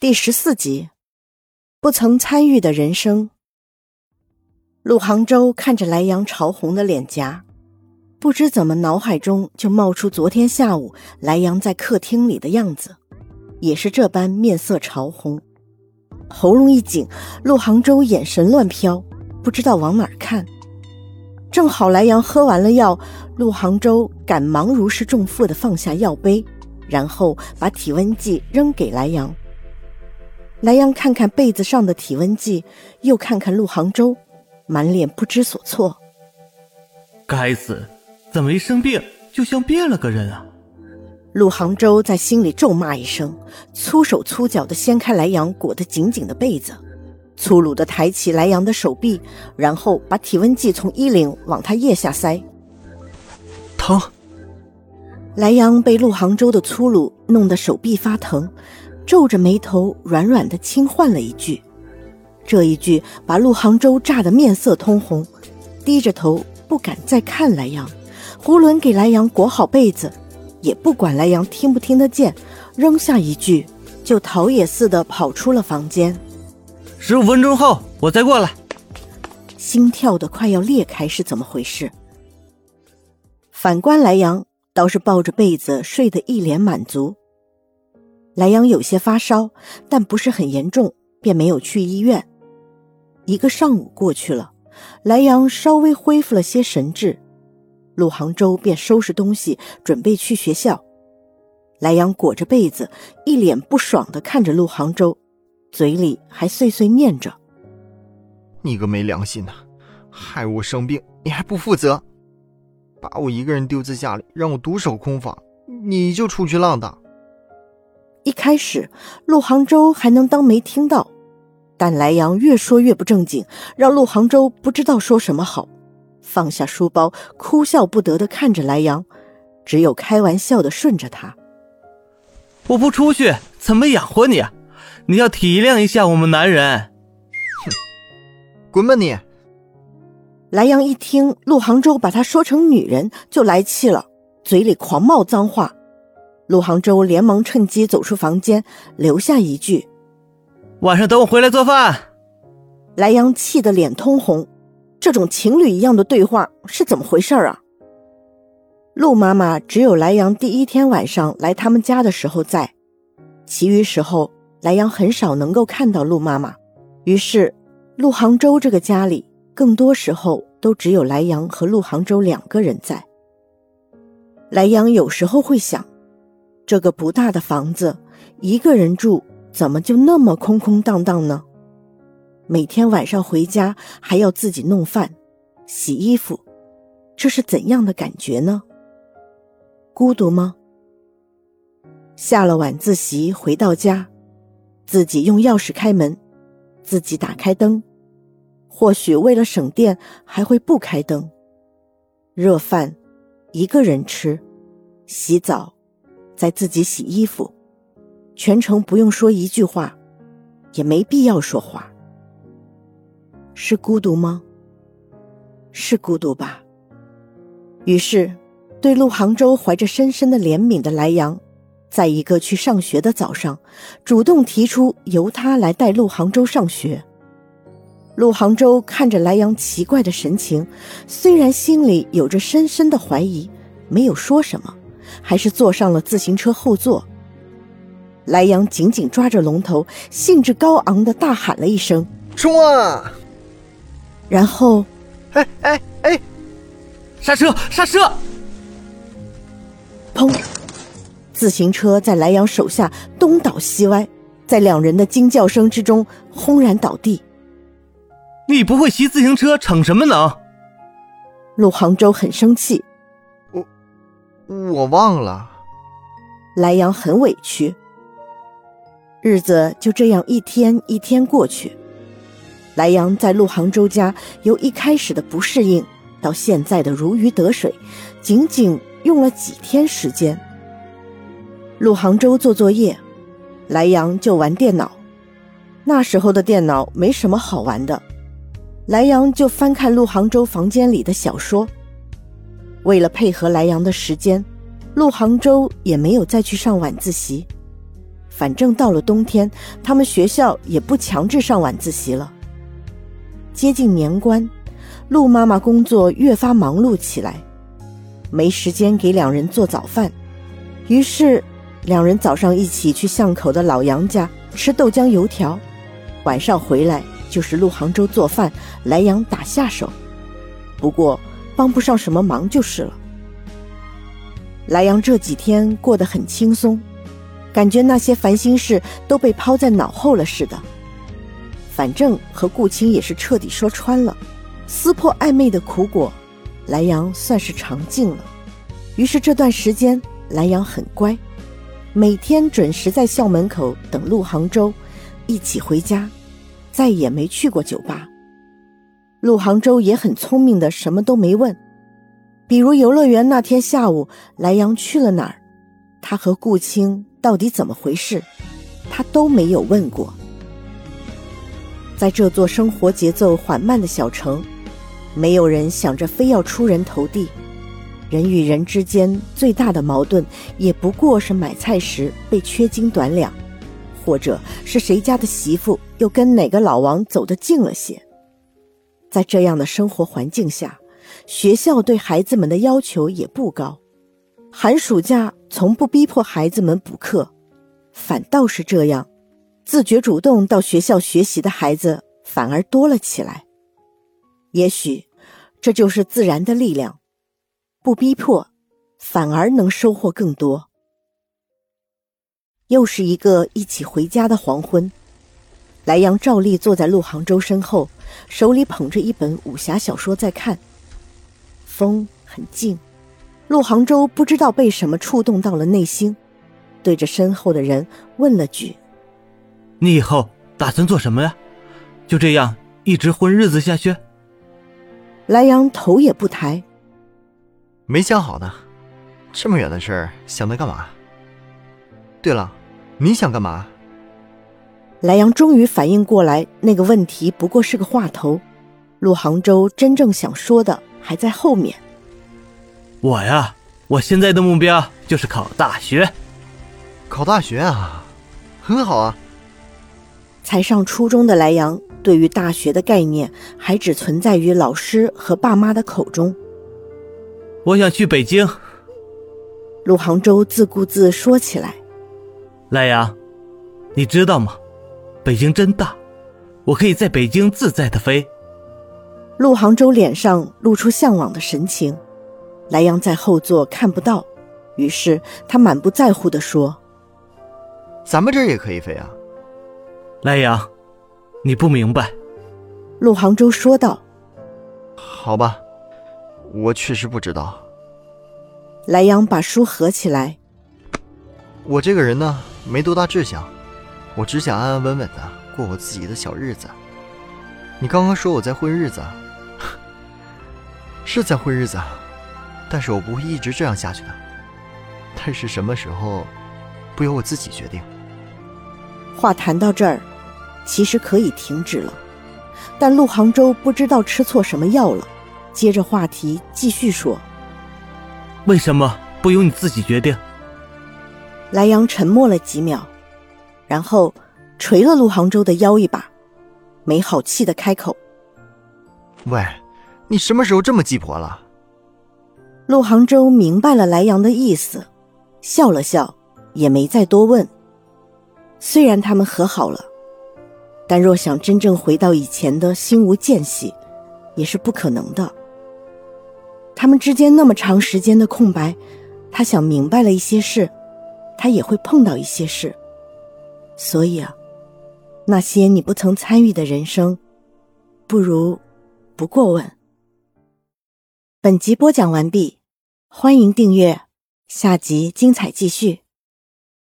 第十四集，不曾参与的人生。陆杭州看着莱阳潮红的脸颊，不知怎么脑海中就冒出昨天下午莱阳在客厅里的样子，也是这般面色潮红，喉咙一紧，陆杭州眼神乱飘，不知道往哪儿看。正好莱阳喝完了药，陆杭州赶忙如释重负的放下药杯，然后把体温计扔给莱阳。莱阳看看被子上的体温计，又看看陆杭州，满脸不知所措。该死，怎么一生病就像变了个人啊？陆杭州在心里咒骂一声，粗手粗脚的掀开莱阳裹得紧紧的被子，粗鲁的抬起莱阳的手臂，然后把体温计从衣领往他腋下塞。疼！莱阳被陆杭州的粗鲁弄得手臂发疼。皱着眉头，软软的轻唤了一句，这一句把陆杭州炸得面色通红，低着头不敢再看莱阳。胡伦给莱阳裹好被子，也不管莱阳听不听得见，扔下一句，就逃也似的跑出了房间。十五分钟后我再过来。心跳的快要裂开，是怎么回事？反观莱阳，倒是抱着被子睡得一脸满足。莱阳有些发烧，但不是很严重，便没有去医院。一个上午过去了，莱阳稍微恢复了些神智，陆杭州便收拾东西准备去学校。莱阳裹着被子，一脸不爽的看着陆杭州，嘴里还碎碎念着：“你个没良心的，害我生病你还不负责，把我一个人丢在家里，让我独守空房，你就出去浪荡。”一开始，陆杭州还能当没听到，但莱阳越说越不正经，让陆杭州不知道说什么好。放下书包，哭笑不得的看着莱阳，只有开玩笑的顺着他：“我不出去怎么养活你？你要体谅一下我们男人。”哼，滚吧你！莱阳一听陆杭州把他说成女人，就来气了，嘴里狂冒脏话。陆杭州连忙趁机走出房间，留下一句：“晚上等我回来做饭。”莱阳气得脸通红，这种情侣一样的对话是怎么回事啊？陆妈妈只有莱阳第一天晚上来他们家的时候在，其余时候莱阳很少能够看到陆妈妈。于是，陆杭州这个家里更多时候都只有莱阳和陆杭州两个人在。莱阳有时候会想。这个不大的房子，一个人住，怎么就那么空空荡荡呢？每天晚上回家还要自己弄饭、洗衣服，这是怎样的感觉呢？孤独吗？下了晚自习回到家，自己用钥匙开门，自己打开灯，或许为了省电还会不开灯。热饭，一个人吃，洗澡。在自己洗衣服，全程不用说一句话，也没必要说话。是孤独吗？是孤独吧。于是，对陆杭州怀着深深的怜悯的莱阳，在一个去上学的早上，主动提出由他来带陆杭州上学。陆杭州看着莱阳奇怪的神情，虽然心里有着深深的怀疑，没有说什么。还是坐上了自行车后座。莱阳紧紧抓着龙头，兴致高昂的大喊了一声：“冲啊！”然后，哎哎哎，刹车刹车！砰！自行车在莱阳手下东倒西歪，在两人的惊叫声之中轰然倒地。你不会骑自行车，逞什么能？陆杭州很生气。我忘了，莱阳很委屈。日子就这样一天一天过去，莱阳在陆杭州家由一开始的不适应，到现在的如鱼得水，仅仅用了几天时间。陆杭州做作业，莱阳就玩电脑。那时候的电脑没什么好玩的，莱阳就翻看陆杭州房间里的小说。为了配合莱阳的时间，陆杭州也没有再去上晚自习。反正到了冬天，他们学校也不强制上晚自习了。接近年关，陆妈妈工作越发忙碌起来，没时间给两人做早饭，于是两人早上一起去巷口的老杨家吃豆浆油条，晚上回来就是陆杭州做饭，莱阳打下手。不过帮不上什么忙就是了。莱阳这几天过得很轻松，感觉那些烦心事都被抛在脑后了似的。反正和顾青也是彻底说穿了，撕破暧昧的苦果，莱阳算是尝尽了。于是这段时间，莱阳很乖，每天准时在校门口等陆杭州，一起回家，再也没去过酒吧。陆杭州也很聪明的，什么都没问，比如游乐园那天下午，莱阳去了哪儿，他和顾青到底怎么回事，他都没有问过。在这座生活节奏缓慢的小城，没有人想着非要出人头地。人与人之间最大的矛盾，也不过是买菜时被缺斤短两，或者是谁家的媳妇又跟哪个老王走得近了些。在这样的生活环境下，学校对孩子们的要求也不高，寒暑假从不逼迫孩子们补课，反倒是这样。自觉主动到学校学习的孩子反而多了起来，也许这就是自然的力量，不逼迫，反而能收获更多。又是一个一起回家的黄昏，莱阳照例坐在陆杭州身后，手里捧着一本武侠小说在看。风很静，陆杭州不知道被什么触动到了内心，对着身后的人问了句。你以后打算做什么呀？就这样一直混日子下去？莱阳头也不抬，没想好呢。这么远的事儿，想它干嘛？对了，你想干嘛？莱阳终于反应过来，那个问题不过是个话头。陆杭州真正想说的还在后面。我呀，我现在的目标就是考大学。考大学啊，很好啊。才上初中的莱阳，对于大学的概念还只存在于老师和爸妈的口中。我想去北京。陆杭州自顾自说起来：“莱阳，你知道吗？北京真大，我可以在北京自在的飞。”陆杭州脸上露出向往的神情，莱阳在后座看不到，于是他满不在乎的说：“咱们这儿也可以飞啊。”莱阳，你不明白。”陆杭州说道。“好吧，我确实不知道。”莱阳把书合起来。“我这个人呢，没多大志向，我只想安安稳稳的过我自己的小日子。你刚刚说我在混日子，是在混日子，但是我不会一直这样下去的。但是什么时候，不由我自己决定。”话谈到这儿。其实可以停止了，但陆杭州不知道吃错什么药了，接着话题继续说：“为什么不由你自己决定？”莱阳沉默了几秒，然后捶了陆杭州的腰一把，没好气的开口：“喂，你什么时候这么鸡婆了？”陆杭州明白了莱阳的意思，笑了笑，也没再多问。虽然他们和好了。但若想真正回到以前的心无间隙，也是不可能的。他们之间那么长时间的空白，他想明白了一些事，他也会碰到一些事。所以啊，那些你不曾参与的人生，不如不过问。本集播讲完毕，欢迎订阅，下集精彩继续。